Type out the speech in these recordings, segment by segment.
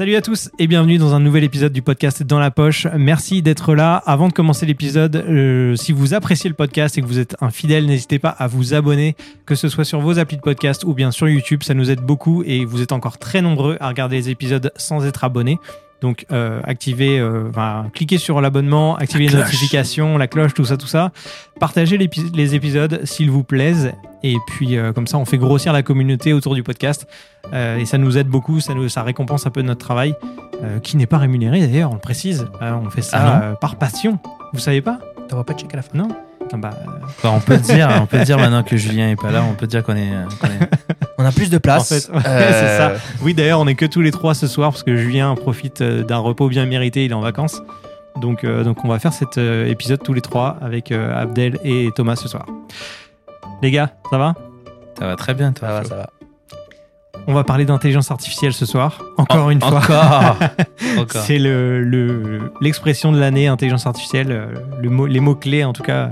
Salut à tous et bienvenue dans un nouvel épisode du podcast Dans la poche. Merci d'être là. Avant de commencer l'épisode, euh, si vous appréciez le podcast et que vous êtes un fidèle, n'hésitez pas à vous abonner, que ce soit sur vos applis de podcast ou bien sur YouTube. Ça nous aide beaucoup et vous êtes encore très nombreux à regarder les épisodes sans être abonnés. Donc euh, activez, euh, enfin, cliquez sur l'abonnement, activez les cloche. notifications, la cloche, tout ça, tout ça. Partagez les épisodes s'il vous plaise. Et puis euh, comme ça, on fait grossir la communauté autour du podcast. Euh, et ça nous aide beaucoup, ça, nous, ça récompense un peu notre travail, euh, qui n'est pas rémunéré d'ailleurs, on le précise. Euh, on fait ça Ah euh, par passion. Vous savez pas? T'auras pas checké à la fin. Non? Ah bah, euh, Bah, on peut dire, on peut dire maintenant que Julien est pas là, on peut dire qu'on est, euh, qu'on est- On a plus de place. En fait, ouais, Euh, c'est ça. Oui, d'ailleurs, on est que tous les trois ce soir parce que Julien profite euh, d'un repos bien mérité, il est en vacances. Donc, euh, donc on va faire cet épisode tous les trois avec euh, Abdel et Thomas ce soir. Les gars, ça va? Ça va très bien, toi. Ça va, ça va. On va parler d'intelligence artificielle ce soir, encore En- une fois. Encore. encore. C'est le- le- l'expression de l'année, intelligence artificielle, le mot, les mots-clés en tout cas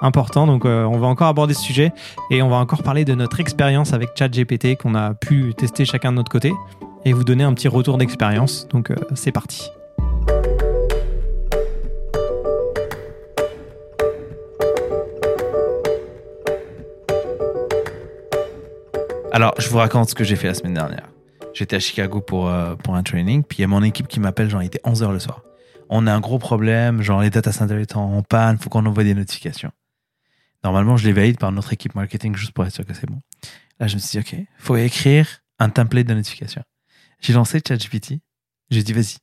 importants. Donc euh, on va encore aborder ce sujet et on va encore parler de notre expérience avec ChatGPT qu'on a pu tester chacun de notre côté et vous donner un petit retour d'expérience. Donc euh, c'est parti. Alors, je vous raconte ce que j'ai fait la semaine dernière. J'étais à Chicago pour, euh, pour un training, puis il y a mon équipe qui m'appelle, genre, il était 11h le soir. On a un gros problème, genre, les data centers étant en panne, faut qu'on envoie des notifications. Normalement, je les valide par notre équipe marketing juste pour être sûr que c'est bon. Là, je me suis dit, OK, faut écrire un template de notification. J'ai lancé ChatGPT. J'ai dit, vas-y,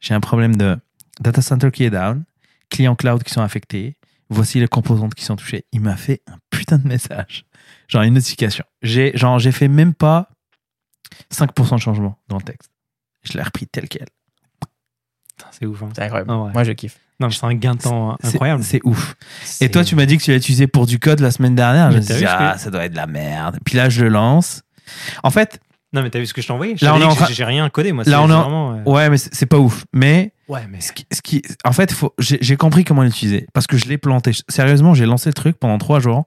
j'ai un problème de data center qui est down, clients cloud qui sont affectés, voici les composantes qui sont touchées. Il m'a fait un putain de message. Genre une notification. J'ai, genre, j'ai fait même pas 5% de changement dans le texte. Je l'ai repris tel quel. C'est ouf. hein. C'est incroyable. Ah ouais. Moi, je kiffe. Non, c'est un gain de temps incroyable. C'est ouf. Et toi, tu m'as dit que tu l'as utilisé pour du code la semaine dernière. Je me suis dit, que- ah, ça doit être de la merde. Puis là, je le lance. En fait, Non, mais t'as vu ce que je t'ai envoyé? Là, on en J'ai rien codé moi. Là, on en- euh, ouais, mais c'est pas ouf. Mais Ouais, mais ce qui, ce qui- en fait, faut, j'ai compris comment l'utiliser parce que je l'ai planté. Sérieusement, j'ai lancé le truc pendant trois jours.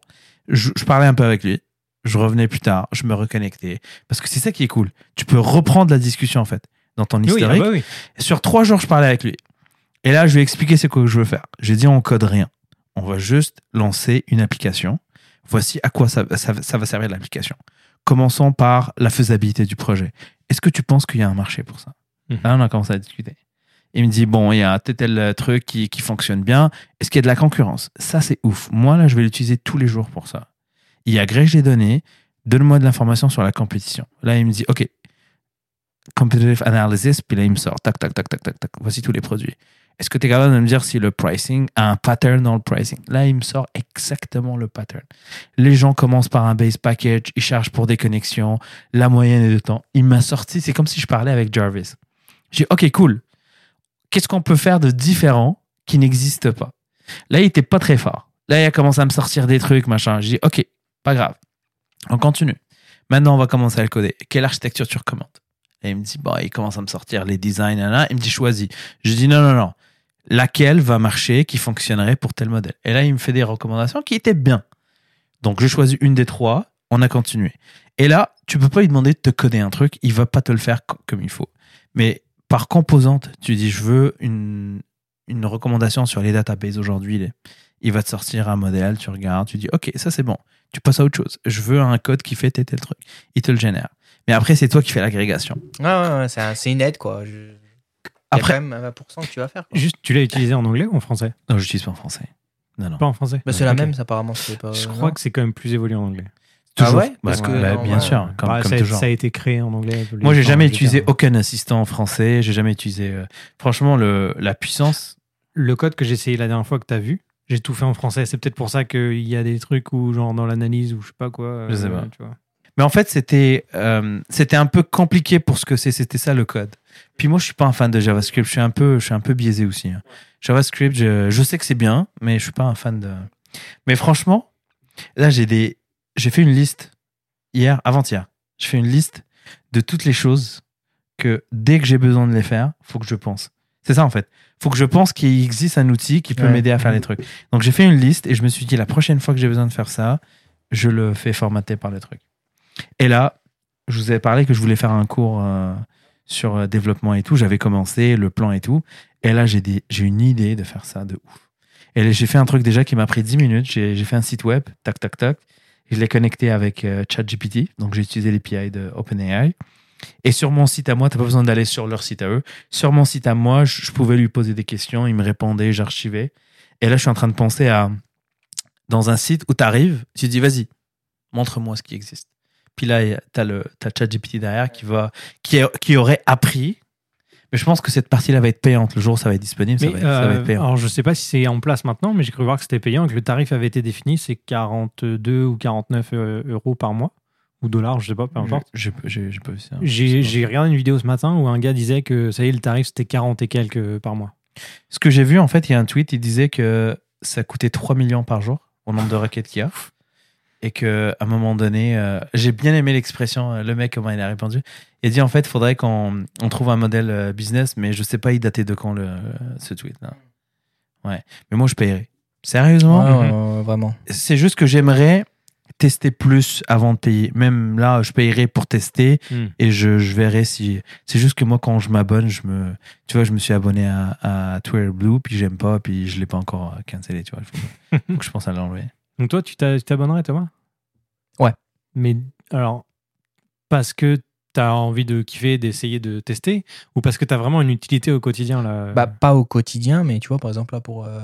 Je, je parlais un peu avec lui. Je revenais plus tard. Je me reconnectais parce que c'est ça qui est cool. Tu peux reprendre la discussion en fait dans ton Oui, ah historique. bah oui. Sur trois jours, je parlais avec lui. Et là, je lui ai expliqué ce que je veux faire. J'ai dit, on code rien. On va juste lancer une application. Voici à quoi ça, ça- ça va servir l'application. Commençons par la faisabilité du projet. Est-ce que tu penses qu'il y a un marché pour ça? Mhm. Là, on a commencé à discuter. Il me dit, bon, il y a tel, tel truc qui, qui fonctionne bien. Est-ce qu'il y a de la concurrence? Ça, c'est ouf. Moi, là, je vais l'utiliser tous les jours pour ça. Il agrège les données. Donne-moi de l'information sur la compétition. Là, il me dit, OK, competitive analysis, puis là, il me sort, tac, tac, tac, tac, tac, tac, voici tous les produits. Est-ce que tu es capable de me dire si le pricing a un pattern dans le pricing? Là, il me sort exactement le pattern. Les gens commencent par un base package, ils chargent pour des connexions, la moyenne est de temps. Il m'a sorti, c'est comme si je parlais avec Jarvis. J'ai OK, cool. Qu'est-ce qu'on peut faire de différent qui n'existe pas? Là, il était pas très fort. Là, il a commencé à me sortir des trucs, machin. J'ai dit, OK, pas grave. On continue. Maintenant, on va commencer à le coder. Quelle architecture tu recommandes? Et il me dit, bon, il commence à me sortir les designs, là, Il me dit, choisis. Je dis, non, non, non. Laquelle va marcher, qui fonctionnerait pour tel modèle Et là, il me fait des recommandations qui étaient bien. Donc, j'ai choisi une des trois. On a continué. Et là, tu peux pas lui demander de te coder un truc. Il va pas te le faire co- comme il faut. Mais par composante, tu dis, je veux une, une recommandation sur les databases aujourd'hui. Il va te sortir un modèle, tu regardes, tu dis, OK, ça c'est bon. Tu passes à autre chose. Je veux un code qui fait tel tel truc. Il te le génère. Mais après, c'est toi qui fais l'agrégation. Ouais, ouais, ouais, c'est un- c'est une aide, quoi. Je... Après- Il y a quand même un 20% que tu vas faire. quoi. Juste, tu l'as utilisé en anglais ou en français? Non, je n'utilise pas en français. Non, non. Pas en français. Bah, c'est la même, ça, apparemment. Pas... Je non crois que c'est quand même plus évolué en anglais. Ah ouais Parce que, bah, non, bien ouais. sûr, comme, Bah, comme ça, a, toujours. ça a été créé en anglais. Moi, j'ai jamais utilisé aucun assistant en français. J'ai jamais utilisé. euh, Franchement, le, la puissance. Le code que j'ai essayé la dernière fois que tu as vu, j'ai tout fait en français. C'est peut-être pour ça qu'il y a des trucs où, genre, dans l'analyse ou je sais pas quoi. euh, Je sais pas. tu vois. Mais en fait, c'était euh, c'était un peu compliqué pour ce que c'est. C'était ça le code. Puis moi, je suis pas un fan de JavaScript. Je suis un peu, je suis un peu biaisé aussi. hein. JavaScript, je, je sais que c'est bien, mais je suis pas un fan de. Mais franchement, là, j'ai des, j'ai fait une liste hier, avant-hier. Je fais une liste de toutes les choses que dès que j'ai besoin de les faire, faut que je pense. C'est ça en fait. Faut que je pense qu'il existe un outil qui peut Ouais. m'aider à faire les trucs. Donc j'ai fait une liste et je me suis dit la prochaine fois que j'ai besoin de faire ça, je le fais formater par le truc. Et là, je vous avais parlé que je voulais faire un cours euh, sur euh, développement et tout. J'avais commencé le plan et tout. Et là, j'ai une idée de faire ça de ouf. Et j'ai fait un truc déjà qui m'a pris 10 minutes. J'ai fait un site web, tac, tac, tac. Je l'ai connecté avec euh, ChatGPT. Donc, j'ai utilisé l'API de OpenAI. Et sur mon site à moi, tu n'as pas besoin d'aller sur leur site à eux. Sur mon site à moi, je, pouvais lui poser des questions. Il me répondait, j'archivais. Et là, je suis en train de penser à dans un site où tu arrives, tu dis, vas-y, montre-moi ce qui existe. Puis là, tu as, le t'as ChatGPT derrière qui, va, qui, qui aurait appris. Mais je pense que cette partie-là va être payante. Le jour où ça va être disponible, ça, va, être- ça va euh, être payant. alors, je sais pas si c'est en place maintenant, mais j'ai cru voir que c'était payant et que le tarif avait été défini. C'est 42 ou 49 euh, euros par mois. Ou dollars, je sais pas, peu importe. J'ai j'ai- j'ai pas vu ça. J'ai j'ai regardé une vidéo ce matin où un gars disait que ça y est, le tarif c'était 40 et quelques par mois. Ce que j'ai vu, en fait, il y a un tweet, il disait que ça coûtait 3 millions par jour au nombre de requêtes qu'il y a. Et qu'à un moment donné, euh, j'ai bien aimé l'expression, euh, le mec, comment il a répondu. Il a dit, en fait, il faudrait qu'on on trouve un modèle euh, business, mais je sais pas, il datait de quand le, ce tweet-là. Ouais. Mais moi, je paierais. Sérieusement? Ouais, ouais, vraiment. C'est juste que j'aimerais tester plus avant de payer. Même là, je payerais pour tester Hmm. et je, je verrai si. C'est juste que moi, quand je m'abonne, je me. Tu vois, je me suis abonné à, à Twitter Blue, puis j'aime pas, puis je l'ai pas encore cancellé, tu vois. Faut, que je pense à l'enlever. Donc toi, tu t'a- tu t'abonnerais, Thomas Ouais. Mais alors, parce que tu as envie de kiffer, d'essayer de tester, ou parce que tu as vraiment une utilité au quotidien là? Bah, pas au quotidien, mais tu vois, par exemple, là, pour, euh,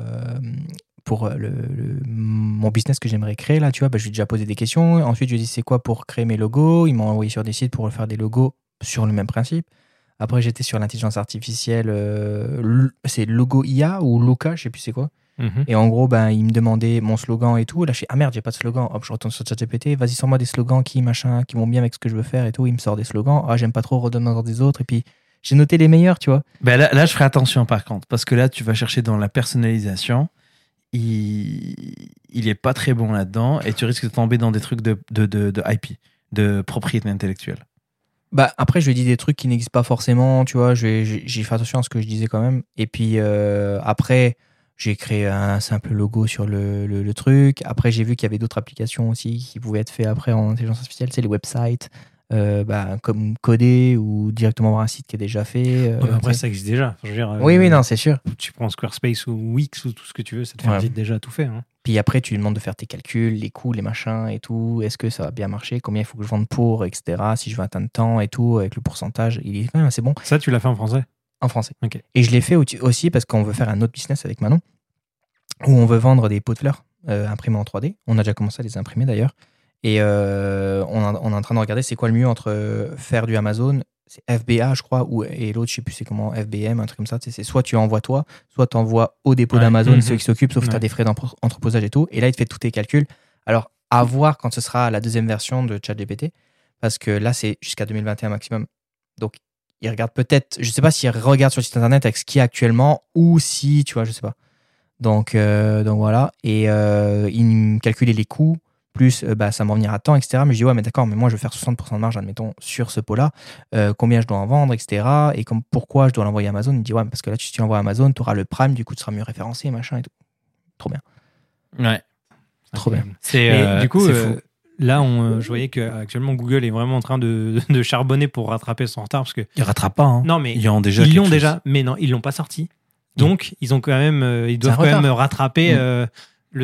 pour euh, le, le- mon business que j'aimerais créer, là, tu vois, bah, je lui ai déjà posé des questions. Ensuite, je lui ai dit c'est quoi pour créer mes logos? Ils m'ont envoyé sur des sites pour faire des logos sur le même principe. Après, j'étais sur l'intelligence artificielle. euh, c'est Logo IA ou Loca, je sais plus c'est quoi. Mhm. Et en gros, ben, il me demandait mon slogan et tout. Là, je fais, ah merde, j'ai pas de slogan. Hop, je retourne sur ChatGPT. Vas-y, sors-moi des slogans qui, machin, qui vont bien avec ce que je veux faire et tout. Il me sort des slogans. Ah, j'aime pas trop, redonne-moi des autres. Et puis, j'ai noté les meilleurs, tu vois. Ben là, là, je ferai attention par contre, parce que là, tu vas chercher dans la personnalisation. Il, il est pas très bon là-dedans et tu risques de tomber dans des trucs de, de, de, de IP, de propriété intellectuelle. Bah, après, je lui ai dit des trucs qui n'existent pas forcément, tu vois. j'ai fait attention à ce que je disais quand même. Et puis, euh, après, j'ai créé un simple logo sur le, le, le truc. Après, j'ai vu qu'il y avait d'autres applications aussi qui pouvaient être faites après en intelligence artificielle, c'est les websites, euh, bah, comme coder ou directement voir un site qui est déjà fait. euh, Ouais, après, ça existe déjà. Je veux dire, euh, Oui, oui, non, c'est sûr. Tu prends Squarespace ou Wix ou tout ce que tu veux, ça te fait Ouais. déjà tout fait. hein. Puis après, tu lui demandes de faire tes calculs, les coûts, les machins et tout. Est-ce que ça va bien marcher? Combien il faut que je vende pour, etc. Si je veux atteindre temps et tout, avec le pourcentage. Il est quand même assez bon. Ça, tu l'as fait en français? En français. Et je l'ai fait au- aussi parce qu'on veut faire un autre business avec Manon, où on veut vendre des pots de fleurs euh, imprimés en 3D. On a déjà commencé à les imprimer d'ailleurs. Et euh, on, a- on est en train de regarder c'est quoi le mieux entre faire du Amazon, c'est FBA je crois, ou, et l'autre je sais plus c'est comment, FBM, un truc comme ça. C'est soit tu envoies toi, soit tu envoies au dépôt Ouais. d'Amazon, Mhm. ceux qui s'occupent, sauf que tu as des frais d'empre- entreposage et tout. Et là il te fait tous tes calculs. Alors à voir quand ce sera la deuxième version de ChatGPT, parce que là c'est jusqu'à 2021 maximum. Donc il regarde peut-être, je sais pas s'il regarde sur le site internet avec ce qu'il y a actuellement ou si, tu vois, je sais pas. Donc, euh, donc voilà. Et euh, il me calculait les coûts, plus euh, bah, ça m'en venir à temps, etc. Mais je dis, ouais, mais d'accord, mais moi je veux faire 60% de marge, admettons, sur ce pot-là. Euh, combien je dois en vendre, etc. Et comme, pourquoi je dois l'envoyer à Amazon? Il me dit, ouais, parce que là, si tu l'envoies à Amazon, tu auras le prime, du coup, tu seras mieux référencé, machin et tout. Trop bien. Ouais. Trop bien. C'est euh, du coup, c'est euh, fou. Là, on, euh, je voyais qu'actuellement Google est vraiment en train de, de charbonner pour rattraper son retard parce que Ils rattrapent pas. Hein. non, mais Ils ont déjà. ils l'ont déjà, mais non, ils l'ont pas sorti. Donc, ils ont quand même, euh, ils doivent quand même rattraper Mm. euh,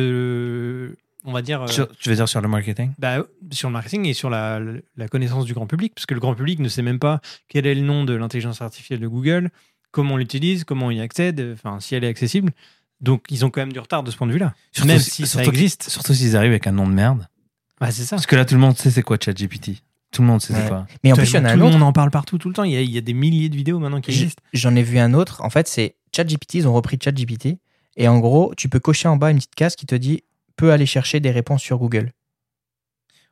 le, on va dire, Sur- tu veux dire sur le marketing? bah, sur le marketing et sur la, la connaissance du grand public, parce que le grand public ne sait même pas quel est le nom de l'intelligence artificielle de Google, comment on l'utilise, comment on y accède, enfin si elle est accessible. Donc, ils ont quand même du retard de ce point de vue-là. Même si- ça existe. Surtout s'ils arrivent avec un nom de merde. Bah, c'est ça. Parce que là, tout le monde sait c'est quoi ChatGPT. Tout le monde sait c'est quoi. Mais en plus, il y en a tout un le autre. monde en parle partout, tout le temps. Il y a, il y a des milliers de vidéos maintenant qui existent. J'en ai vu un autre. En fait, c'est ChatGPT. Ils ont repris ChatGPT. Et en gros, tu peux cocher en bas une petite case qui te dit peut aller chercher des réponses sur Google.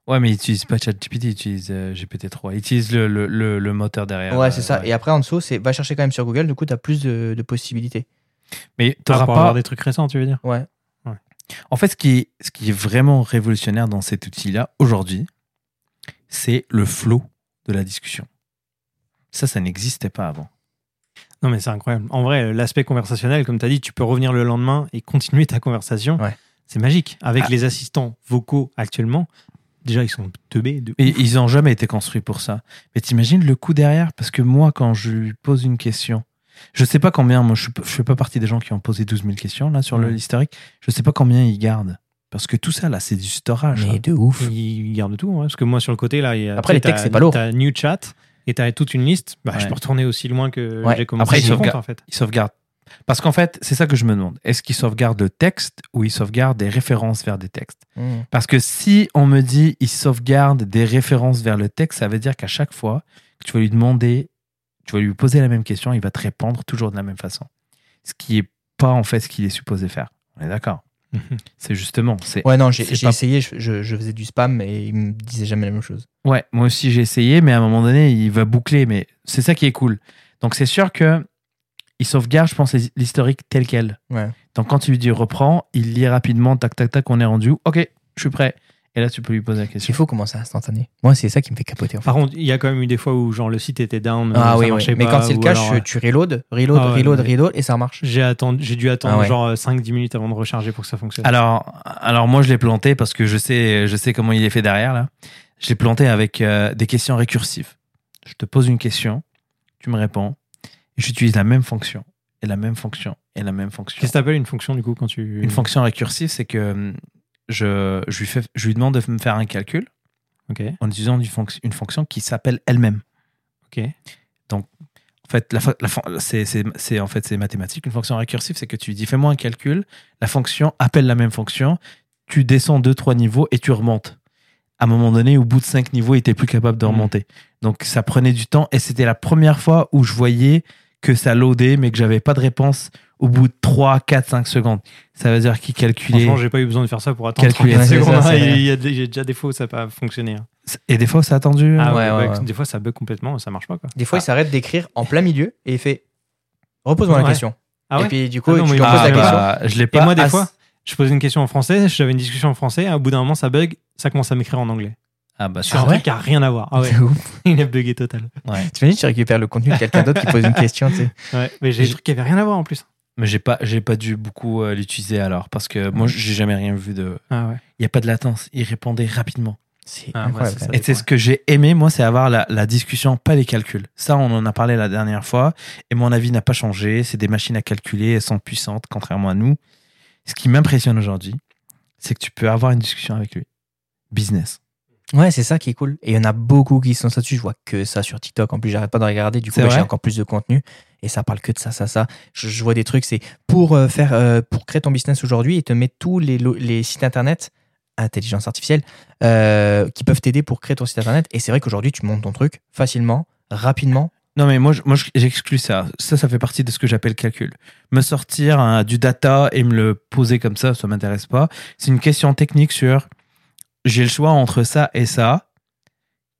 Ouais, mais ils utilisent pas ChatGPT, ils utilisent euh, GPT-3. Ils utilisent le, le, le, le moteur derrière. Ouais, euh, c'est ça. ouais. Et après, en dessous, c'est va chercher quand même sur Google. Du coup, tu as plus de, de possibilités. Mais Ah, t'auras pour pas. avoir des trucs récents, tu veux dire? Ouais. En fait, ce qui, est, ce qui est vraiment révolutionnaire dans cet outil-là, aujourd'hui, c'est le flow de la discussion. Ça, ça n'existait pas avant. Non, mais c'est incroyable. En vrai, l'aspect conversationnel, comme tu as dit, tu peux revenir le lendemain et continuer ta conversation. Ouais. C'est magique. Avec Ah. les assistants vocaux actuellement, déjà, ils sont teubés. De... Et ils ont jamais été construits pour ça. Mais t'imagines le coup derrière? Parce que moi, quand je lui pose une question, je sais pas combien, moi je, suis pas- je fais pas partie des gens qui ont posé 12 000 questions là sur le l'historique. Je sais pas combien ils gardent. Parce que tout ça là, c'est du storage. Mais hein. de ouf. Ils gardent tout. hein, parce que moi, sur le côté, là, il y a, Après, les textes, c'est pas lourd. T'as New Chat et t'as toute une liste. Bah, Je peux retourner aussi loin que Ouais. j'ai commencé Après, ils sauvegardent. en fait. Ils sauvegardent. Parce qu'en fait, c'est ça que je me demande. Est-ce qu'ils sauvegardent le texte ou ils sauvegardent des références vers des textes? Mm. Parce que si on me dit ils sauvegardent des références vers le texte, ça veut dire qu'à chaque fois que tu vas lui demander, tu vas lui poser la même question, il va te répondre toujours de la même façon. Ce qui est pas en fait ce qu'il est supposé faire. On est d'accord? C'est justement, c'est Ouais, non, j'ai C'est j'ai pas- essayé, je, faisais du spam et il me disait jamais la même chose. Ouais, moi aussi j'ai essayé, mais à un moment donné, il va boucler. Mais c'est ça qui est cool. Donc c'est sûr que il sauvegarde, je pense, l'historique tel quel. Ouais. Donc quand tu lui dis reprends, il lit rapidement, tac, tac, tac, on est rendu où Ok, je suis prêt. Et là, tu peux lui poser la Il question. faut commencer instantané. Moi, c'est ça qui me fait capoter. En fait. Par contre, il y a quand même eu des fois où genre le site était down. ah ça oui, oui. Mais pas, quand c'est le cas, alors, je- tu reload, reload, Ah ouais, reload, mais- reload et ça marche. J'ai attendu, j'ai dû attendre Ah ouais. genre 5-10 minutes avant de recharger pour que ça fonctionne. Alors, alors moi, je l'ai planté parce que je sais, je sais comment il est fait derrière là. Je l'ai planté avec euh, des questions récursives. Je te pose une question, tu me réponds, et j'utilise la même fonction, et la même fonction, et la même fonction. Qu'est-ce que t'appelles une fonction du coup quand tu. Une fonction récursive, c'est que hum, je, je, lui fais, je lui demande de me faire un calcul en utilisant une, fonction- une fonction qui s'appelle elle-même. ok. En fait, la, c'est, en fait, c'est mathématique. Une fonction récursive, c'est que tu dis fais-moi un calcul, la fonction appelle la même fonction, tu descends deux, trois niveaux et tu remontes. À un moment donné, au bout de cinq niveaux, il était plus capable de Mhm. remonter. Donc, ça prenait du temps et c'était la première fois où je voyais que ça loadait, mais que j'avais pas de réponse au bout de 3, 4, 5 secondes. Ça veut dire qu'il calculait. Franchement, j'ai pas eu besoin de faire ça pour attendre Calculer. 30 Ouais, c'est secondes. ça, il, y a, déjà des fois où ça n'a pas fonctionné. hein. Et des fois, ça a attendu. Ah ouais, ouais, ouais, bug- ouais. Des fois, ça bug complètement, ça marche pas quoi. Des fois, il s'arrête d'écrire en plein milieu et il fait repose-moi la question. Ah et ouais puis, du coup, Ah non, tu Ah, la question. bah, je l'ai Et pas. moi, des ass- fois, je posais une question en français, j'avais une discussion en français, au bout d'un moment, ça bug, ça commence à m'écrire en anglais. Ah bah Sur Ah un ouais truc qui a rien à voir. Ah ouais, C'est ouf. il a bugué total. ouais. T'imagines, tu récupères le contenu de quelqu'un d'autre qui pose une question, tu sais. Ouais, mais j'ai des trucs qui avaient rien à voir en plus. Mais j'ai pas, j'ai pas dû beaucoup euh, l'utiliser alors parce que moi, j'ai jamais rien vu de. Ah ouais. Il y a pas de latence. Il répondait rapidement. C'est Ah, incroyable. ouais, c'est quand ça. même. Et c'est ce que j'ai aimé, moi, c'est avoir la, la discussion, pas les calculs. Ça, on en a parlé la dernière fois, et mon avis n'a pas changé. C'est des machines à calculer, elles sont puissantes, contrairement à nous. Ce qui m'impressionne aujourd'hui, c'est que tu peux avoir une discussion avec lui. Business. Ouais, c'est ça qui est cool. Et il y en a beaucoup qui sont là-dessus. Je vois que ça sur TikTok. En plus, j'arrête pas de regarder. Du coup, bah, j'ai encore plus de contenu. Et ça parle que de ça, ça, ça. Je, je vois des trucs, c'est pour euh, faire, euh, pour créer ton business aujourd'hui et te mettre tous les, sites internet, intelligence artificielle, euh, qui peuvent t'aider pour créer ton site internet. Et c'est vrai qu'aujourd'hui, tu montes ton truc facilement, rapidement. Non, mais moi, je- moi je- j'exclus ça. Ça, ça fait partie de ce que j'appelle calcul. Me sortir hein, du data et me le poser comme ça, ça m'intéresse pas. C'est une question technique sur j'ai le choix entre ça et ça.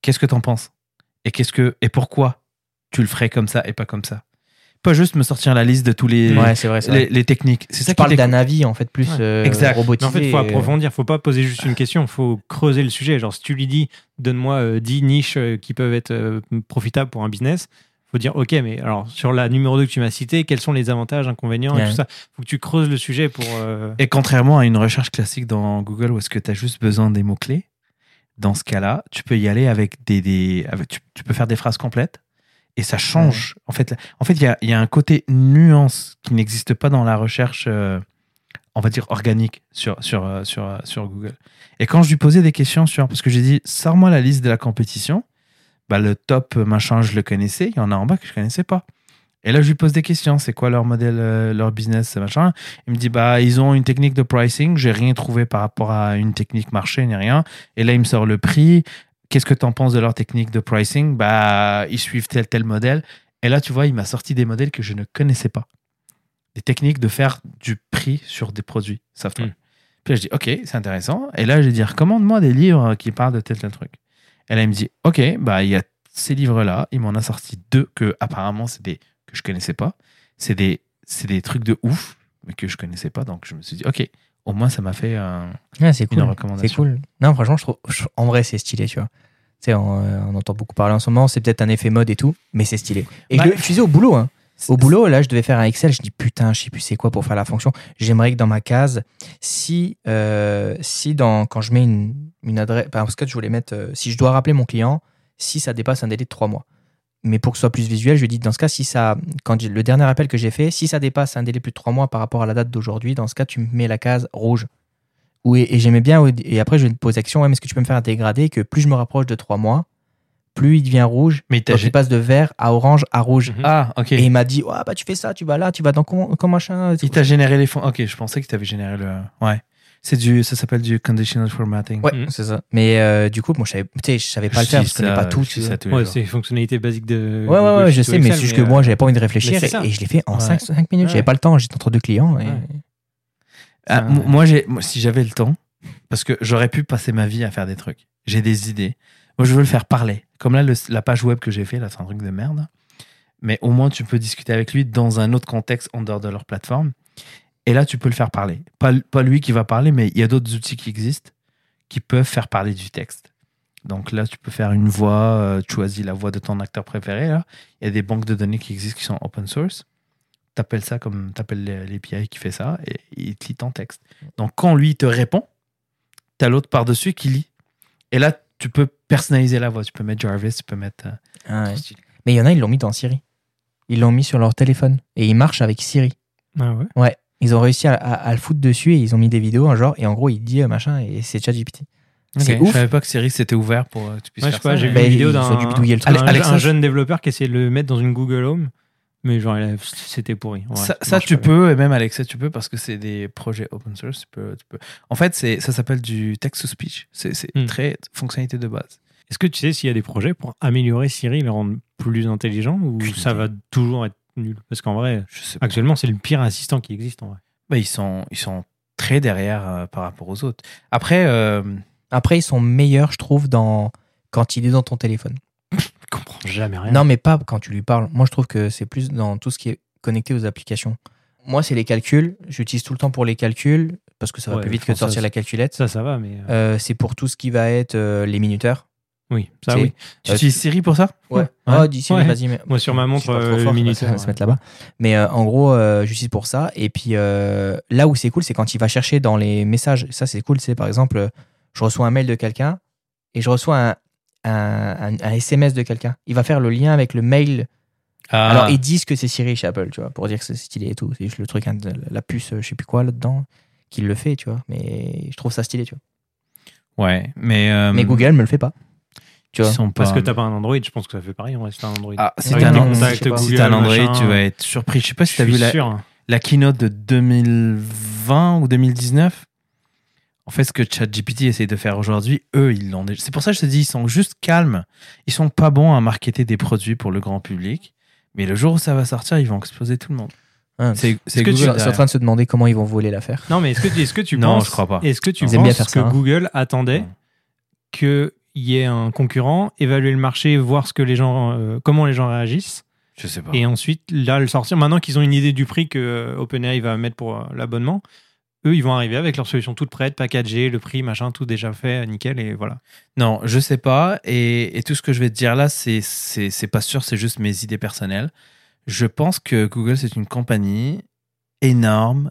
Qu'est-ce que t'en penses? Et qu'est-ce que et pourquoi tu le ferais comme ça et pas comme ça? Pas juste me sortir la liste de tous les Ouais, c'est vrai. c'est les, vrai. les techniques. C'est ça Tu qui parles d'un avis, en fait, plus Ouais. euh, Exact. Mais robotisé. en fait, il faut approfondir. faut pas poser juste une question. Il faut creuser le sujet. Genre, si tu lui dis, donne-moi euh, 10 niches euh, qui peuvent être euh, profitables pour un business, faut dire, OK, mais alors, sur la numéro 2 que tu m'as cité, quels sont les avantages, inconvénients et tout ça? Faut que tu creuses le sujet pour. euh, Et contrairement à une recherche classique dans Google où est-ce que tu as juste besoin des mots-clés, dans ce cas-là, tu peux y aller avec des. des avec- tu, tu peux faire des phrases complètes et ça change. En fait, en fait, il y a, y a un côté nuance qui n'existe pas dans la recherche, euh, on va dire, organique sur, sur, euh, sur, sur Google. Et quand je lui posais des questions sur. Parce que j'ai dit, sors-moi la liste de la compétition, bah, le top machin, je le connaissais. Il y en a en bas que je connaissais pas. Et là, je lui pose des questions. C'est quoi leur modèle, euh, leur business, machin? Il me dit bah ils ont une technique de pricing, j'ai rien trouvé par rapport à une technique marché ni rien. Et là il me sort le prix. Qu'est-ce que tu en penses de leur technique de pricing? Bah ils suivent tel tel modèle. Et là tu vois il m'a sorti des modèles que je ne connaissais pas. Des techniques de faire du prix sur des produits software. Mm. Puis là je dis ok c'est intéressant. Et là je lui dis recommande-moi des livres qui parlent de tel tel truc. Et là il me dit ok bah il y a ces livres là. Il m'en a sorti deux que apparemment c'est des que je connaissais pas. C'est des c'est des trucs de ouf mais que je connaissais pas. Donc je me suis dit, ok, au moins ça m'a fait Ouais, c'est une cool. recommandation. C'est cool. Non, franchement, je trouve, je- en vrai, c'est stylé, tu vois. Tu sais, on, euh, on entend beaucoup parler en ce moment, c'est peut-être un effet mode et tout, mais c'est stylé. Et Bah, je l'ai utilisé au boulot, hein. Au boulot, là, je devais faire un Excel. Je dis putain, je sais plus c'est quoi pour faire la fonction. J'aimerais que dans ma case, si, euh, si dans, quand je mets une, une adresse, parce que je voulais mettre, euh, si je dois rappeler mon client, si ça dépasse un délai de trois mois. Mais pour que ce soit plus visuel, je dis dans ce cas, si ça, quand le dernier appel que j'ai fait, si ça dépasse un délai plus de trois mois par rapport à la date d'aujourd'hui, dans ce cas, tu mets la case rouge. Oui, et j'aimais bien. Et après, je la question, ouais, mais est-ce que tu peux me faire un dégradé que plus je me rapproche de trois mois, plus il devient rouge. Mais Donc il passe de vert à orange à rouge. Mhm. Ah, ok. Et il m'a dit, ouais, bah tu fais ça, tu vas là, tu vas dans comment, comment machin. Il t'a généré les fonds. Ok, je pensais qu'il t'avait généré le. Ouais. C'est du, ça s'appelle du conditional formatting. Ouais, c'est ça. Mais euh, du coup, moi, je savais, tu sais, je savais pas le faire, je connais pas tout. tu. Ouais, c'est les fonctionnalités basiques de. Ouais, ouais, ouais, je sais, mais c'est juste que euh, moi, j'avais pas envie de réfléchir et, je l'ai fait en Ouais. 5, minutes. J'avais pas le temps, j'étais entre deux clients. et-. Ah, moi, si j'avais le temps, parce que j'aurais pu passer ma vie à faire des trucs. J'ai des idées. Moi, je veux le faire parler. Comme là, la page web que j'ai fait, là, c'est un truc de merde. Mais au moins, tu peux discuter avec lui dans un autre contexte en dehors de leur plateforme. Et là, tu peux le faire parler. Pas, pas lui qui va parler, mais il y a d'autres outils qui existent qui peuvent faire parler du texte. Donc là, tu peux faire une voix, euh, tu choisis la voix de ton acteur préféré. Là. Il y a des banques de données qui existent qui sont open source. T'appelles ça comme t'appelles l'API qui fait ça et il te lit ton texte. Donc quand lui te répond, t'as l'autre par-dessus qui lit. Et là, tu peux personnaliser la voix. Tu peux mettre Jarvis, tu peux mettre. euh, Ah ouais. ton style. Mais il y en a, ils l'ont mis dans Siri. Ils l'ont mis sur leur téléphone. Et ils marchent avec Siri. Ah ouais? Ouais. Ils ont réussi à, à- à le foutre dessus et ils ont mis des vidéos, un genre, et en gros, il dit euh, machin, et c'est ChatGPT. C'est Ok, ouf. Je savais pas que Siri c'était ouvert pour euh, que tu puisses Ouais, je faire sais pas, ça. j'ai vu mais- Bah, une vidéo ils d'un ont dû bidouiller le truc. un- Alexa- un jeune développeur qui essayait de le mettre dans une Google Home, mais genre c'était pourri. Ouais, ça, tu bien. peux, et même Alexa, tu peux, parce que c'est des projets open source. Tu peux, tu peux. En fait, c'est, ça s'appelle du text-to-speech. C'est, c'est Hmm. très fonctionnalité de base. Est-ce que tu sais s'il y a des projets pour améliorer Siri, le rendre plus intelligent ou ça va toujours être nul? Parce qu'en vrai, Je sais pas. actuellement, c'est le pire assistant qui existe en vrai. Bah, ils, sont, ils sont très derrière euh, par rapport aux autres. Après, euh, Après, ils sont meilleurs, je trouve, dans... quand il est dans ton téléphone. Comprends jamais rien. Non, mais pas quand tu lui parles. Moi, je trouve que c'est plus dans tout ce qui est connecté aux applications. Moi, c'est les calculs. J'utilise tout le temps pour les calculs parce que ça va Ouais, plus vite que de sortir ça, la calculette. ça, ça va, mais euh, Euh, c'est pour tout ce qui va être euh, les minuteurs. oui, ça oui. tu utilises Siri pour ça? Ouais. Ouais. Oh, d'ici, Ouais. vas-y. Mais... Moi, sur ma montre, euh, minuteur, se mettre là-bas. Mais en gros, j'utilise pour ça. Et puis là où c'est cool, c'est quand il va chercher dans les messages. Ça, c'est cool. C'est par exemple, je reçois un mail de quelqu'un et je reçois un, un, un- un SMS de quelqu'un. Il va faire le lien avec le mail. Ah, Alors, ils disent que c'est Siri chez Apple, tu vois, pour dire que c'est stylé et tout. C'est juste le truc, hein, la puce, je sais plus quoi là-dedans, qui le fait, tu vois. Mais je trouve ça stylé, tu vois. Ouais, mais. euh, Mais Google me le fait pas. Tu vois. sont pas. Parce que t'as pas un Android, je pense que ça fait pareil si t'as un Android. Ah, si t'as un, si un Android, machin, tu vas être surpris. Je sais pas si t'as vu la, la keynote de 2020 ou 2019. En fait, ce que ChatGPT essaye de faire aujourd'hui, eux, ils l'ont déjà. C'est pour ça que je te dis, ils sont juste calmes. Ils sont pas bons à marketer des produits pour le grand public. Mais le jour où ça va sortir, ils vont exploser tout le monde. Hein. C'est c'est que tu- Google. en train de se demander comment ils vont voler l'affaire. Non, mais est-ce que, est-ce que tu Non, penses je crois pas. Est-ce que tu Ils aiment bien penses faire que ça, hein. Google attendait qu'il y ait un concurrent, évaluer le marché, voir ce que les gens, euh, comment les gens réagissent, Je sais pas. et ensuite là le sortir. Maintenant qu'ils ont une idée du prix que euh, OpenAI va mettre pour euh, l'abonnement, eux ils vont arriver avec leur solution toute prête, packagée, le prix, machin, tout déjà fait, nickel, et voilà. Non, je sais pas. Et, et tout ce que je vais te dire là, c'est c'est c'est pas sûr, c'est juste mes idées personnelles. Je pense que Google, c'est une compagnie énorme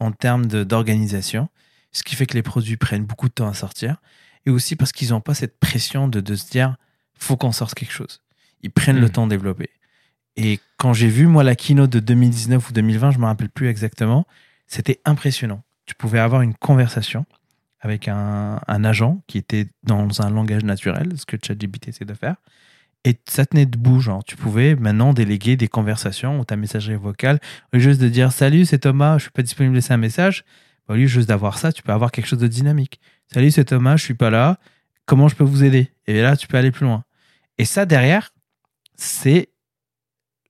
en termes de- d'organisation, ce qui fait que les produits prennent beaucoup de temps à sortir. Et aussi parce qu'ils n'ont pas cette pression de, de se dire, faut qu'on sorte quelque chose. Ils prennent le Mm. temps de développer. Et quand j'ai vu, moi, la keynote de 2019 ou 2020, je me rappelle plus exactement, c'était impressionnant. Tu pouvais avoir une conversation avec un, agent qui était dans un langage naturel, ce que ChatGPT essaie de faire. Et ça tenait debout, genre, tu pouvais maintenant déléguer des conversations ou ta messagerie vocale. Au lieu juste de dire Salut, c'est Thomas, je suis pas disponible, laisser un message. Au lieu juste d'avoir ça, tu peux avoir quelque chose de dynamique. Salut, c'est Thomas, je suis pas là. Comment je peux vous aider? Et là, tu peux aller plus loin. Et ça, derrière, c'est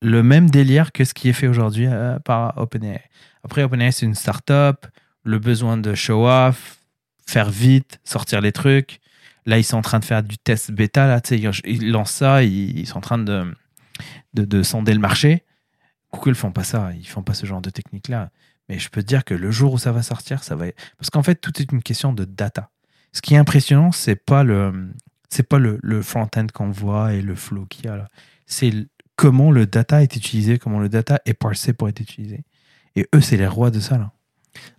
le même délire que ce qui est fait aujourd'hui euh, par OpenAI. Après, OpenAI, c'est une start-up, le besoin de show-off, faire vite, sortir les trucs. Là, ils sont en train de faire du test bêta. Là, ils- lancent ça, ils, sont en train de, de, de sonder le marché. Google ne font pas ça, ils font pas ce genre de technique-là. Mais je peux te dire que le jour où ça va sortir, ça va. Parce qu'en fait, tout est une question de data. Ce qui est impressionnant, c'est pas le, pas le, le front-end qu'on voit et le flow qu'il y a. C'est comment le data est utilisé, comment le data est parsé pour être utilisé. Et eux, c'est les rois de ça, là.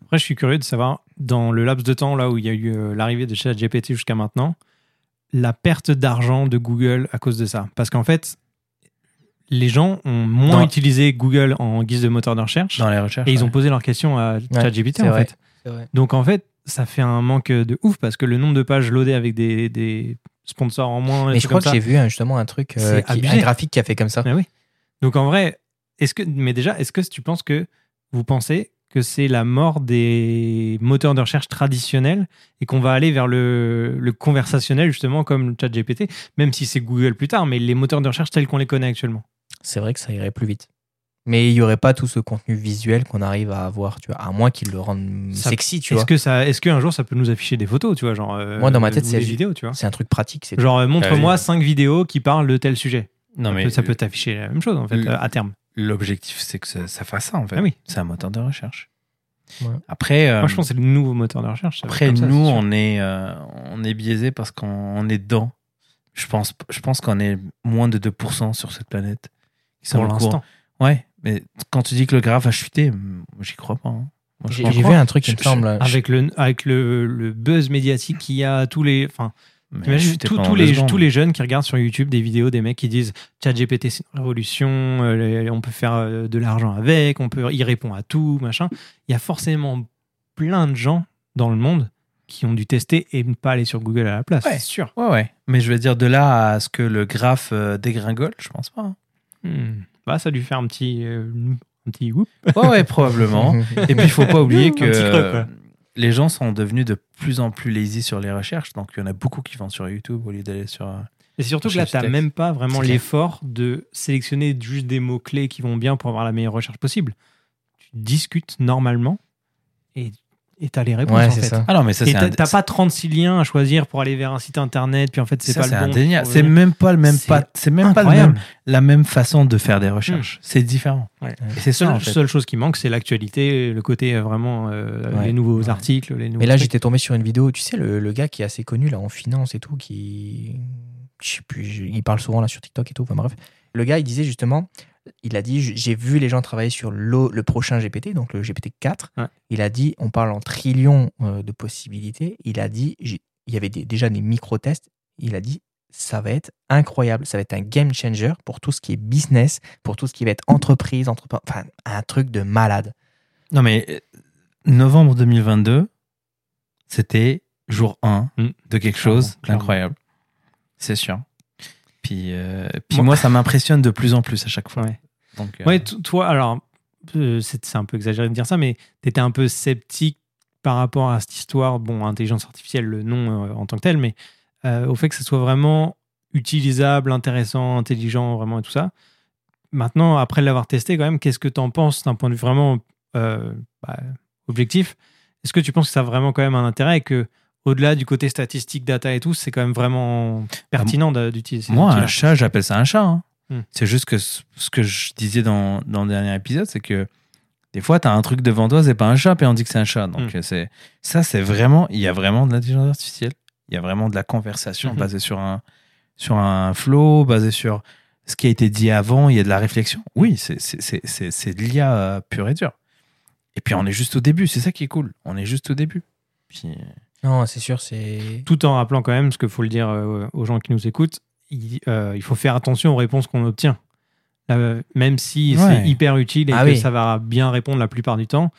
Après, je suis curieux de savoir, dans le laps de temps là où il y a eu euh, l'arrivée de ChatGPT jusqu'à maintenant, la perte d'argent de Google à cause de ça. Parce qu'en fait, les gens ont moins Dans- utilisé Google en guise de moteur de recherche Dans les recherches. et ils ont ouais. posé leurs questions à ChatGPT c'est en vrai. fait. C'est vrai. Donc en fait, ça fait un manque de ouf parce que le nombre de pages loadées avec des, des sponsors en moins. Mais je crois que j'ai vu hein, justement un truc, euh, C'est qui- abusé. un graphique qui a fait comme ça. Mais oui. Donc en vrai, est-ce que, mais déjà, est-ce que tu penses que vous pensez que c'est la mort des moteurs de recherche traditionnels et qu'on va aller vers le, le conversationnel justement comme ChatGPT, même si c'est Google plus tard, mais les moteurs de recherche tels qu'on les connaît actuellement. C'est vrai que ça irait plus vite. Mais il y aurait pas tout ce contenu visuel qu'on arrive à avoir, tu vois, à moins qu'ils le rendent Ça- sexy, tu Est-ce vois. que ça, est-ce qu'un jour ça peut nous afficher des photos, tu vois, genre euh, Moi, dans ma tête, c'est- des vidéos, tu vois. C'est un truc pratique, c'est Genre euh, montre-moi Ah oui. cinq vidéos qui parlent de tel sujet. Non, ça mais peut, ça peut t'afficher la même chose en fait le- euh, à terme. L'objectif, c'est que ça, ça fasse ça, en fait. Ah oui. C'est un moteur de recherche. Ouais. Après, euh, Moi je pense que c'est le nouveau moteur de recherche. après ça, nous, on est, euh, on est biaisé parce qu'on on est dedans. Je pense, je pense qu'on est moins de 2% sur cette planète. qui sont pour l'instant. Ouais, mais quand tu dis que le graphe a chuté, moi, j'y crois pas. hein. J'ai vu un truc, il Je- me semble. avec le avec le, le buzz médiatique qu'il y a tous les enfin t'imagines tous- les secondes. tous les jeunes qui regardent sur YouTube des vidéos des mecs qui disent ChatGPT c'est une révolution euh, on peut faire euh, de l'argent avec on peut il répond à tout machin il y a forcément plein de gens dans le monde qui ont dû tester et ne pas aller sur Google à la place Ouais. sûr Ouais, ouais. Mais je veux dire, de là à ce que le graphe euh, dégringole, je pense pas. hein. Hmm. bah ça a dû faire un petit euh, un petit whoop Ouais, ouais, probablement. Et puis, il faut pas oublier que Les gens sont devenus de plus en plus lazy sur les recherches. Donc, il y en a beaucoup qui vont sur YouTube au lieu d'aller sur. euh, Et surtout que là, tu n'as même pas vraiment l'effort de sélectionner juste des mots-clés qui vont bien pour avoir la meilleure recherche possible. Tu discutes normalement et tu as les réponses Ouais, en fait. ça. Ah non, mais ça, Et c'est t'as t'as pas 36 liens à choisir pour aller vers un site internet, puis en fait, c'est pas le bon. indéniable. C'est même pas le même C'est pas. C'est même pas le Incroyable. même, la même façon de faire des recherches. C'est différent. Ouais. Et c'est ça, Seule, en fait. seule chose qui manque, c'est l'actualité, le côté euh, vraiment euh, Ouais. les nouveaux Ouais. articles, les nouveaux. Mais là, j'étais tombé sur une vidéo, tu sais, le, le gars qui est assez connu là en finance et tout, qui. Je sais plus, il parle souvent là sur TikTok et tout, enfin bref. Le gars, il disait justement, il a dit, j'ai vu les gens travailler sur le, le prochain GPT, donc le GPT-4. Ouais. Il a dit, on parle en trillions euh, de possibilités. Il a dit, il y avait des- déjà des micro-tests. Il a dit, ça va être incroyable, ça va être un game changer pour tout ce qui est business, pour tout ce qui va être entreprise, enfin, un truc de malade. Non, mais euh, novembre 2022, c'était jour 1 Mm. de quelque chose d'incroyable. C'est sûr. Puis, euh, puis Moi- moi, ça m'impressionne de plus en plus à chaque fois. Ouais. Donc, euh, Ouais, toi, alors, euh, c'est un peu exagéré de dire ça, mais tu étais un peu sceptique par rapport à cette histoire, bon, intelligence artificielle, le nom euh, en tant que tel, mais au fait que ce soit vraiment utilisable, intéressant, intelligent, vraiment et tout ça. Maintenant, après l'avoir testé, quand même, qu'est-ce que tu en penses d'un point de vue vraiment bah, objectif? Est-ce que tu penses que ça a vraiment quand même un intérêt et que au-delà du côté statistique, data et tout, c'est quand même vraiment pertinent d'utiliser Moi, un chat, j'appelle ça un chat. hein. Hmm. C'est juste que ce que je disais dans, dans le dernier épisode, c'est que des fois, tu as un truc devant toi, c'est pas un chat, puis on dit que c'est un chat. Donc, Hmm. c'est ça, c'est vraiment, il y a vraiment de l'intelligence artificielle. Il y a vraiment de la conversation Mhm. basée sur un, sur un flow, basée sur ce qui a été dit avant. Il y a de la réflexion. Oui, c'est- c'est c'est- c'est- c'est de l'IA euh, pure et dure. Et puis, on est juste au début. C'est ça qui est cool. On est juste au début. Puis, Non, c'est sûr, c'est. tout en rappelant quand même, ce qu'il faut le dire euh, aux gens qui nous écoutent, il, euh, il faut faire attention aux réponses qu'on obtient. Euh, même si Ouais. c'est hyper utile et Ah que oui. ça va bien répondre la plupart du temps,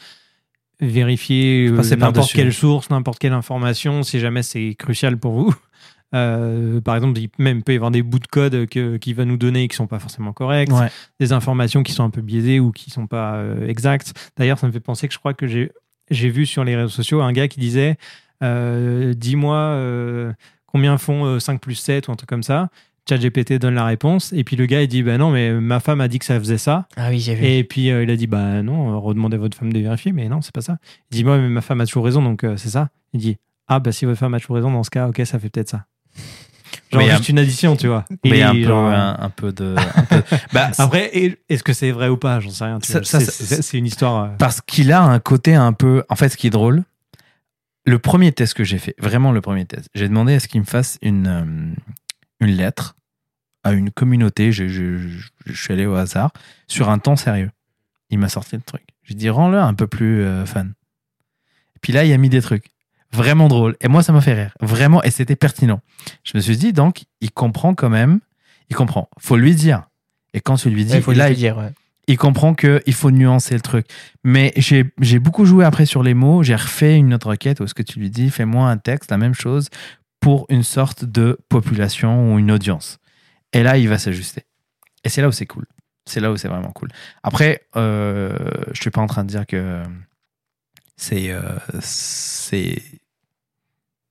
vérifier n'importe quelle source, n'importe quelle information, si jamais c'est crucial pour vous. Euh, par exemple, il même peut y avoir des bouts de code que, qui va nous donner qui sont pas forcément corrects, ouais. des informations qui sont un peu biaisées ou qui sont pas euh, exactes. D'ailleurs, ça me fait penser que je crois que j'ai j'ai vu sur les réseaux sociaux un gars qui disait dis-moi euh, combien font euh, 5 plus 7 ou un truc comme ça. ChatGPT donne la réponse et puis le gars il dit bah non mais ma femme a dit que ça faisait ça Ah oui, j'ai vu. et puis euh, il a dit bah non euh, redemandez à votre femme de vérifier mais non c'est pas ça. Il dit moi mais ma femme a toujours raison donc euh, c'est ça. Il dit ah bah si votre femme a toujours raison dans ce cas ok ça fait peut-être ça. Genre Mais juste une addition tu vois. Mais il y a un peu, genre, un, un peu de. un peu- Bah, après, est-ce que c'est vrai ou pas? J'en sais rien. tu Ça- vois. ça, C'est- c'est- c'est c'est une histoire. euh, Parce qu'il a un côté un peu. En fait, ce qui est drôle, le premier test que j'ai fait, vraiment le premier test, j'ai demandé à ce qu'il me fasse une, euh, une lettre à une communauté, je, je- je- je suis allé au hasard, sur un ton sérieux. Il m'a sorti le truc. J'ai dit, rends-le un peu plus euh, fun. Et puis là, il a mis des trucs vraiment drôles. Et moi, ça m'a fait rire. Vraiment, et c'était pertinent. Je me suis dit, donc, il comprend quand même. Il comprend. Faut lui dire. Et quand tu lui dis, Il faut là, il, dire. ouais. Il comprend qu'il faut nuancer le truc. Mais j'ai beaucoup joué après sur les mots. J'ai refait une autre requête où ce que tu lui dis, fais-moi un texte, la même chose, pour une sorte de population ou une audience. Et là, il va s'ajuster. Et c'est là où c'est cool. C'est là où c'est vraiment cool. Après, euh, je suis pas en train de dire que c'est euh, c'est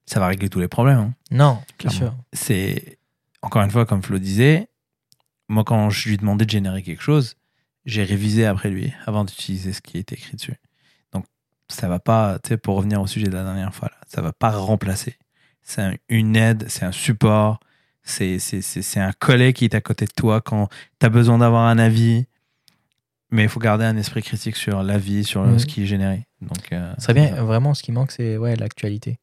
ça va régler tous les problèmes. hein Non, bien sûr. c'est encore une fois comme Flo disait moi quand je lui demandais de générer quelque chose j'ai révisé après lui avant d'utiliser ce qui était écrit dessus. Donc ça va pas tu sais pour revenir au sujet de la dernière fois là, ça va pas remplacer. C'est un- une aide c'est un support c'est c'est c'est c'est un collègue qui est à côté de toi quand tu as besoin d'avoir un avis. Mais il faut garder un esprit critique sur l'avis sur Mhm. ce qui est généré. Donc euh, bien, vraiment, ce qui manque, c'est ouais, l'actualité.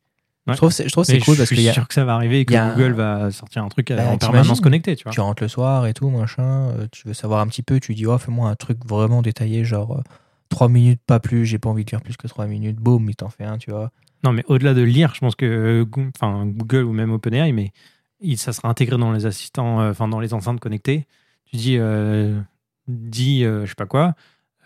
Ouais. Je trouve, c'est- je trouve que c'est cool je parce suis qu'il y a, sûr que ça va arriver et que a- Google va sortir un truc Bah, en permanence connecté, tu vois. tu rentres le soir et tout, machin, euh, tu veux savoir un petit peu, tu dis, oh, fais-moi un truc vraiment détaillé, genre 3 minutes, pas plus, j'ai pas envie de lire plus que 3 minutes, boum, il t'en fait un, tu vois. Non, mais au-delà de lire, je pense que euh, enfin, Google ou même OpenAI, mais il, ça sera intégré dans les assistants, euh, enfin dans les enceintes connectées. Tu dis, euh, dis, euh, je sais pas quoi,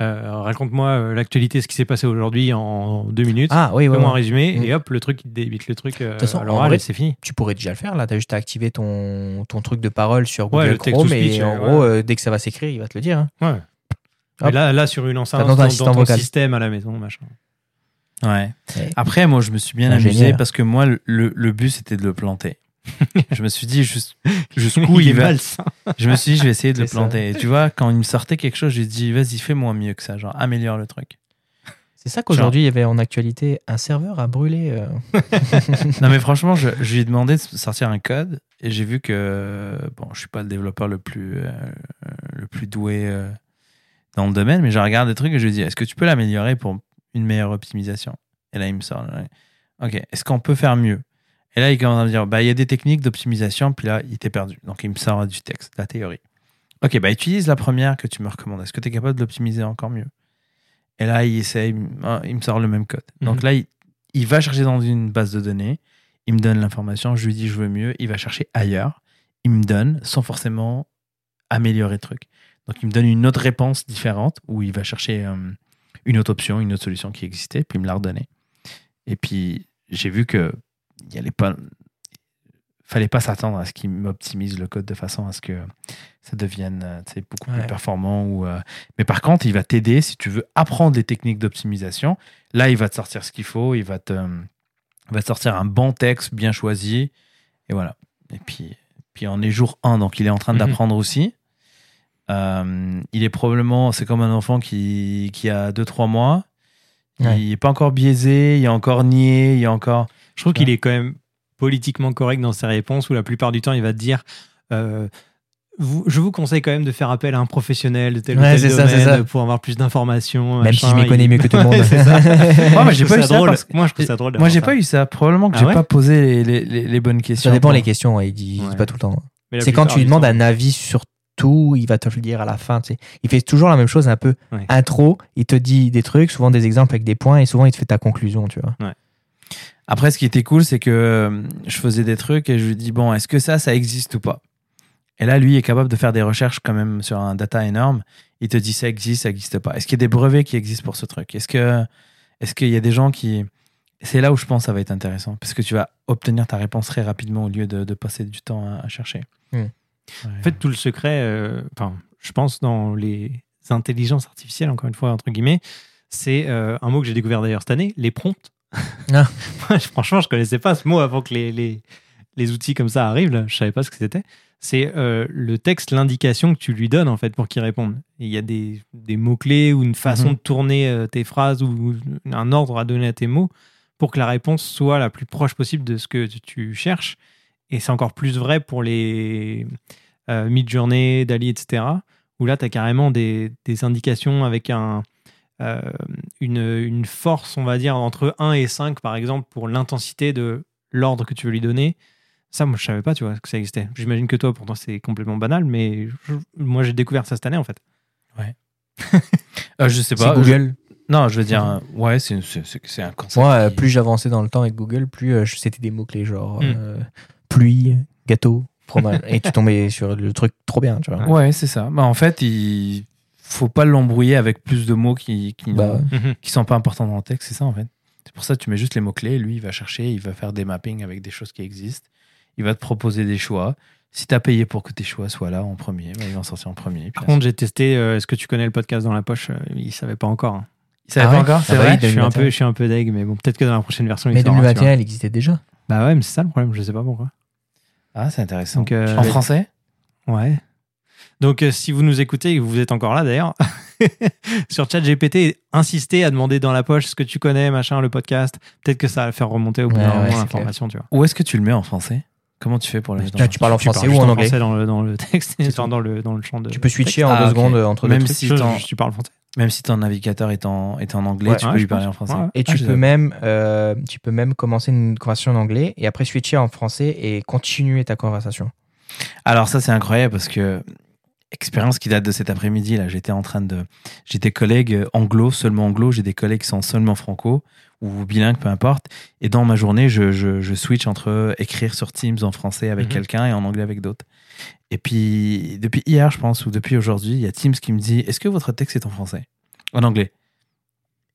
euh, raconte-moi euh, l'actualité, ce qui s'est passé aujourd'hui en deux minutes. Ah oui, ouais, Fais-moi un ouais. résumé Mm. et hop, le truc, il débite le truc euh, toute façon, en vrai, et c'est fini. tu pourrais déjà le faire là. Tu as juste à activer ton, ton truc de parole sur Ouais, Google to Chrome et speech, en euh, gros, ouais. euh, dès que ça va s'écrire, il va te le dire. hein. Ouais. Mais là, là, sur une enceinte, dans, dans ton système à la maison, machin. ouais Ouais. Après, moi, je me suis bien amusé parce que moi, le, le but, c'était de le planter. je me suis dit jus- jusqu'où il il, est va. malsain. Je me suis dit, je vais essayer de le planter. Et tu vois, quand il me sortait quelque chose, j'ai dit, vas-y, fais-moi mieux que ça. Genre, améliore le truc. C'est ça qu'aujourd'hui, il y avait en actualité un serveur à brûler. euh. non, mais franchement, je, je lui ai demandé de sortir un code et j'ai vu que, bon, je suis pas le développeur le plus, euh, le plus doué euh, dans le domaine, mais je regarde des trucs et je lui dis, est-ce que tu peux l'améliorer pour une meilleure optimisation? Et là, il me sort, ouais. ok, est-ce qu'on peut faire mieux? Et là, il commence à me dire, bah, il y a des techniques d'optimisation, puis là, il était perdu. Donc, il me sort du texte, la théorie. Ok, bah, utilise la première que tu me recommandes. Est-ce que tu es capable de l'optimiser encore mieux? Et là, il essaye, ah, il me sort le même code. Donc Mhm. là, il, il va chercher dans une base de données, il me donne l'information, je lui dis je veux mieux, il va chercher ailleurs, il me donne sans forcément améliorer le truc. Donc il me donne une autre réponse différente où il va chercher euh, une autre option, une autre solution qui existait, puis il me l'a redonnée. Et puis j'ai vu que il allait pas fallait pas s'attendre à ce qu'il m'optimise le code de façon à ce que ça devienne euh, beaucoup Ouais. plus performant. Ou, euh, Mais par contre, il va t'aider si tu veux apprendre des techniques d'optimisation. Là, il va te sortir ce qu'il faut, il va te, il va te sortir un bon texte bien choisi. Et voilà. Et puis, puis on est jour 1, donc il est en train Mhm. d'apprendre aussi. Euh, il est probablement, c'est comme un enfant qui, qui a 2-3 mois. Ouais. Il n'est pas encore biaisé, il est encore nié, il est encore. Je trouve qu'il est quand même politiquement correct dans ses réponses où la plupart du temps il va te dire euh, vous- je vous conseille quand même de faire appel à un professionnel de tel ou Ouais, tel ça, domaine c'est ça. pour avoir plus d'informations. Même si je m'y connais Il- mieux que tout le monde. Ouais, ça. Moi, mais j'ai pas eu ça ça drôle. parce que- Moi, je trouve ça drôle. Moi, j'ai pas eu ça. Probablement que Ah j'ai ouais pas posé les, les- les- les bonnes questions. Ça dépend les questions, ouais, il dit, il dit Ouais. pas tout le temps. C'est quand tu lui demandes temps- un avis sur tout, il va te le dire à la fin. tu sais. Il fait toujours la même chose, un peu Ouais. intro. Il te dit des trucs, souvent des exemples avec des points, et souvent il te fait ta conclusion, tu vois. Après, ce qui était cool, c'est que euh, je faisais des trucs et je lui dis bon, est-ce que ça, ça existe ou pas? Et là, lui est capable de faire des recherches quand même sur un data énorme. Il te dit ça existe, ça existe pas. Est-ce qu'il y a des brevets qui existent pour ce truc? Est-ce que, est-ce qu'il y a des gens qui C'est là où je pense que ça va être intéressant parce que tu vas obtenir ta réponse très rapidement au lieu de, de passer du temps à, à chercher. Hmm. Ouais. En fait, tout le secret, euh, enfin, je pense dans les intelligences artificielles, encore une fois, entre guillemets, c'est euh, un mot que j'ai découvert d'ailleurs cette année, les prompts. Ah. Franchement, je connaissais pas ce mot avant que les, les, les outils comme ça arrivent. Là. Je savais pas ce que c'était. C'est euh, le texte, l'indication que tu lui donnes en fait pour qu'il réponde. Il y a des, des mots-clés ou une façon Mhm. de tourner euh, tes phrases ou un ordre à donner à tes mots pour que la réponse soit la plus proche possible de ce que tu- cherches. Et c'est encore plus vrai pour les euh, Midjourney, Dali, etc. Où là, tu as carrément des, des indications avec un, euh, une, une force, on va dire, entre 1 et 5, par exemple, pour l'intensité de l'ordre que tu veux lui donner. Ça, moi, je savais pas, tu vois, que ça existait. J'imagine que toi, pourtant, c'est complètement banal, mais je- moi, j'ai découvert ça cette année, en fait. Euh, je sais C'est pas. Google. je- Non, je veux dire, euh, ouais, c'est un concept. Moi, euh, qui- plus j'avançais dans le temps avec Google, plus euh, c'était des mots-clés genre Hmm. euh, pluie, gâteau, fromage. et tu tombais sur le truc trop bien, tu vois. Ouais, c'est ça. Bah, en fait, il faut pas l'embrouiller avec plus de mots qui, qui, Bah, Mhm. qui sont pas importants dans le texte, c'est ça en fait. C'est pour ça que tu mets juste les mots-clés, lui il va chercher, il va faire des mappings avec des choses qui existent, il va te proposer des choix. Si tu as payé pour que tes choix soient là en premier, bah, il va en sortir en premier. Par contre, j'ai testé. euh, Est-ce que tu connais le podcast dans la poche? Euh, Il savait pas encore. hein. il savait Ah pas ouais encore, c'est Ah bah vrai Je suis un 2021. peu, je suis un peu deg, mais bon, peut-être que dans la prochaine version, il mais saura, tu 2021, vois. elle existait déjà. Bah ouais, mais c'est ça le problème. Je sais pas pourquoi. Ah, c'est intéressant. Donc, euh, en français? Ouais. Donc, euh, si vous nous écoutez et que vous êtes encore là d'ailleurs, sur ChatGPT, insistez à demander dans la poche ce que tu connais, machin, le podcast. Peut-être que ça va faire remonter au bout Ouais, d'un ouais, moment l'information, tu vois. Où est-ce que tu le mets en français? Comment tu fais pour le mettre Là, en tu parles en Tu français parles ou en anglais français dans le, dans le texte, enfin, dans, le, dans le champ de. Tu peux switcher en Ah, deux ok. secondes entre deux Même trucs. si Je- t'en- je- tu parles français. Même si ton navigateur est en, est en anglais, Ouais, tu ouais, peux lui parler pense. en français. Ouais. Et Ah, tu peux même, euh, tu peux même commencer une conversation en anglais et après switcher en français et continuer ta conversation. Alors ça c'est incroyable parce que expérience qui date de cet après-midi là, j'étais en train de j'ai des collègues euh, anglo, seulement anglo, j'ai des collègues qui sont seulement franco ou bilingues peu importe et dans ma journée je, je, je switch entre écrire sur Teams en français avec Mhm. quelqu'un et en anglais avec d'autres. Et puis depuis hier je pense ou depuis aujourd'hui, il y a Teams qui me dit "Est-ce que votre texte est en français? En anglais.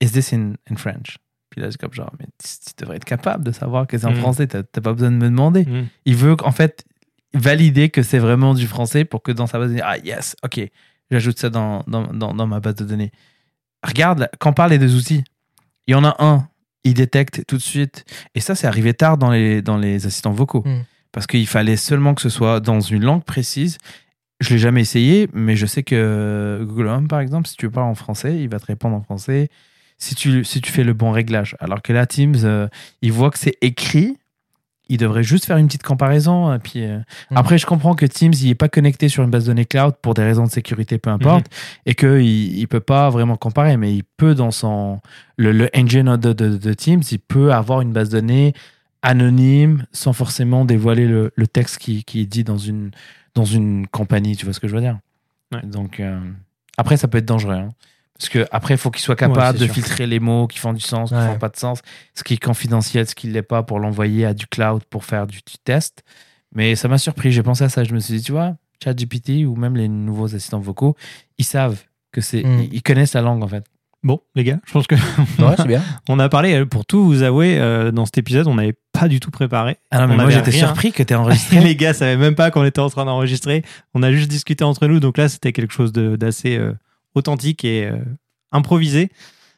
Is this in, in French? Puis là, c'est comme genre, mais tu, tu devrais être capable de savoir que c'est en Mhm. français, t'as t'as pas besoin de me demander Mhm. il veut en fait valider que c'est vraiment du français pour que dans sa base de données, ah yes, ok, j'ajoute ça dans, dans, dans, dans ma base de données. Regarde, quand on parle des deux outils, il y en a un, il détecte tout de suite. Et ça, c'est arrivé tard dans les, dans les assistants vocaux. Mm. Parce qu'il fallait seulement que ce soit dans une langue précise. Je l'ai jamais essayé, mais je sais que Google Home, par exemple, si tu parles en français, il va te répondre en français si tu, si tu fais le bon réglage. Alors que là, Teams, euh, il voit que c'est écrit, il devrait juste faire une petite comparaison. Et puis, euh, Mm. Après, je comprends que Teams, n'est pas connecté sur une base de données cloud pour des raisons de sécurité, peu importe, et qu'il ne peut pas vraiment comparer, mais il peut, dans son, le, le engine de, de, de Teams, il peut avoir une base de données anonyme sans forcément dévoiler le, le texte qui, qui est dit dans une, dans une compagnie. Tu vois ce que je veux dire? Ouais. Donc, euh, après, ça peut être dangereux. hein. Parce que après, il faut qu'il soit capable de sûr. filtrer les mots qui font du sens, qui Ouais. font pas de sens, ce qui est confidentiel, ce qui ne l'est pas, pour l'envoyer à du cloud pour faire du, du test. Mais ça m'a surpris. J'ai pensé à ça. Je me suis dit, tu vois, ChatGPT ou même les nouveaux assistants vocaux, ils savent que c'est, Mm. ils, connaissent la langue en fait. Bon, les gars, je pense que Ouais, c'est bien. on a parlé, euh, pour tout vous avouer, euh, dans cet épisode, on n'avait pas du tout préparé. Ah non, mais On moi j'étais surpris que tu enregistré. les gars savaient même pas qu'on était en train d'enregistrer. On a juste discuté entre nous. Donc là, c'était quelque chose d'assez euh, authentique et euh, improvisé.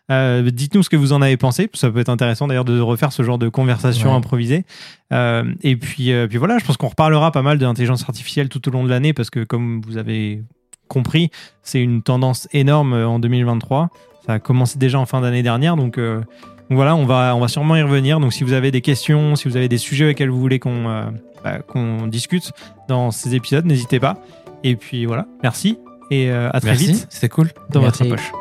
Euh, Dites-nous ce que vous en avez pensé. Ça peut être intéressant d'ailleurs de refaire ce genre de conversation Ouais. improvisée. Euh, et puis, euh, puis voilà, je pense qu'on reparlera pas mal de l'intelligence artificielle tout au long de l'année parce que, comme vous avez compris, c'est une tendance énorme en 2023. Ça a commencé déjà en fin d'année dernière. Donc, donc voilà, on va, on va sûrement y revenir. Donc si vous avez des questions, si vous avez des sujets auxquels vous voulez qu'on bah, qu'on discute dans ces épisodes, n'hésitez pas. Et puis voilà, merci et euh, à très Merci, vite c'était cool. dans Merci. votre poche.